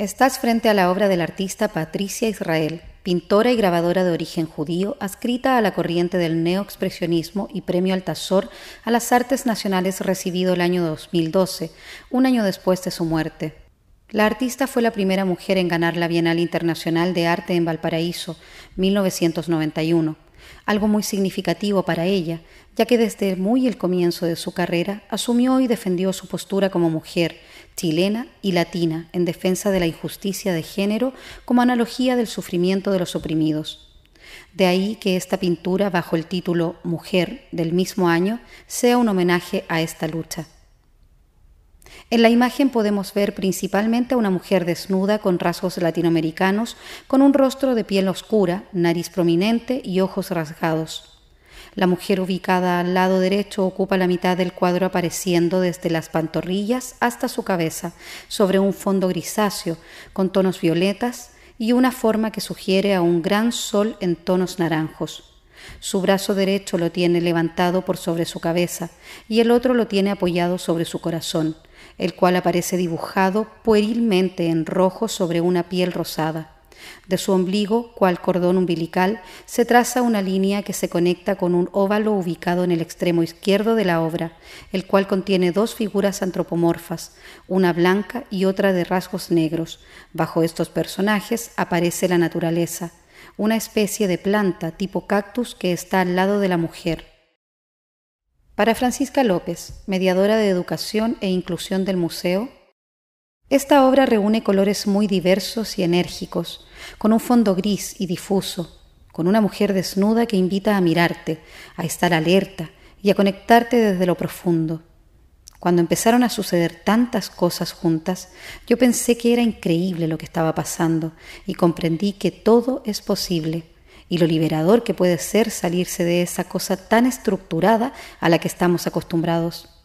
Estás frente a la obra del artista Patricia Israel, pintora y grabadora de origen judío, adscrita a la corriente del neoexpresionismo y premio Altazor a las artes nacionales recibido el año 2012, un año después de su muerte. La artista fue la primera mujer en ganar la Bienal Internacional de Arte en Valparaíso, 1991, algo muy significativo para ella, ya que desde muy el comienzo de su carrera asumió y defendió su postura como mujer, chilena y latina en defensa de la injusticia de género como analogía del sufrimiento de los oprimidos. De ahí que esta pintura, bajo el título Mujer del mismo año, sea un homenaje a esta lucha. En la imagen podemos ver principalmente a una mujer desnuda con rasgos latinoamericanos, con un rostro de piel oscura, nariz prominente y ojos rasgados. La mujer ubicada al lado derecho ocupa la mitad del cuadro apareciendo desde las pantorrillas hasta su cabeza, sobre un fondo grisáceo, con tonos violetas y una forma que sugiere a un gran sol en tonos naranjos. Su brazo derecho lo tiene levantado por sobre su cabeza y el otro lo tiene apoyado sobre su corazón, el cual aparece dibujado puerilmente en rojo sobre una piel rosada. De su ombligo, cual cordón umbilical, se traza una línea que se conecta con un óvalo ubicado en el extremo izquierdo de la obra, el cual contiene dos figuras antropomorfas, una blanca y otra de rasgos negros. Bajo estos personajes aparece la naturaleza, una especie de planta tipo cactus que está al lado de la mujer. Para Francisca López, mediadora de educación e inclusión del museo, esta obra reúne colores muy diversos y enérgicos, con un fondo gris y difuso, con una mujer desnuda que invita a mirarte, a estar alerta y a conectarte desde lo profundo. Cuando empezaron a suceder tantas cosas juntas, yo pensé que era increíble lo que estaba pasando y comprendí que todo es posible y lo liberador que puede ser salirse de esa cosa tan estructurada a la que estamos acostumbrados.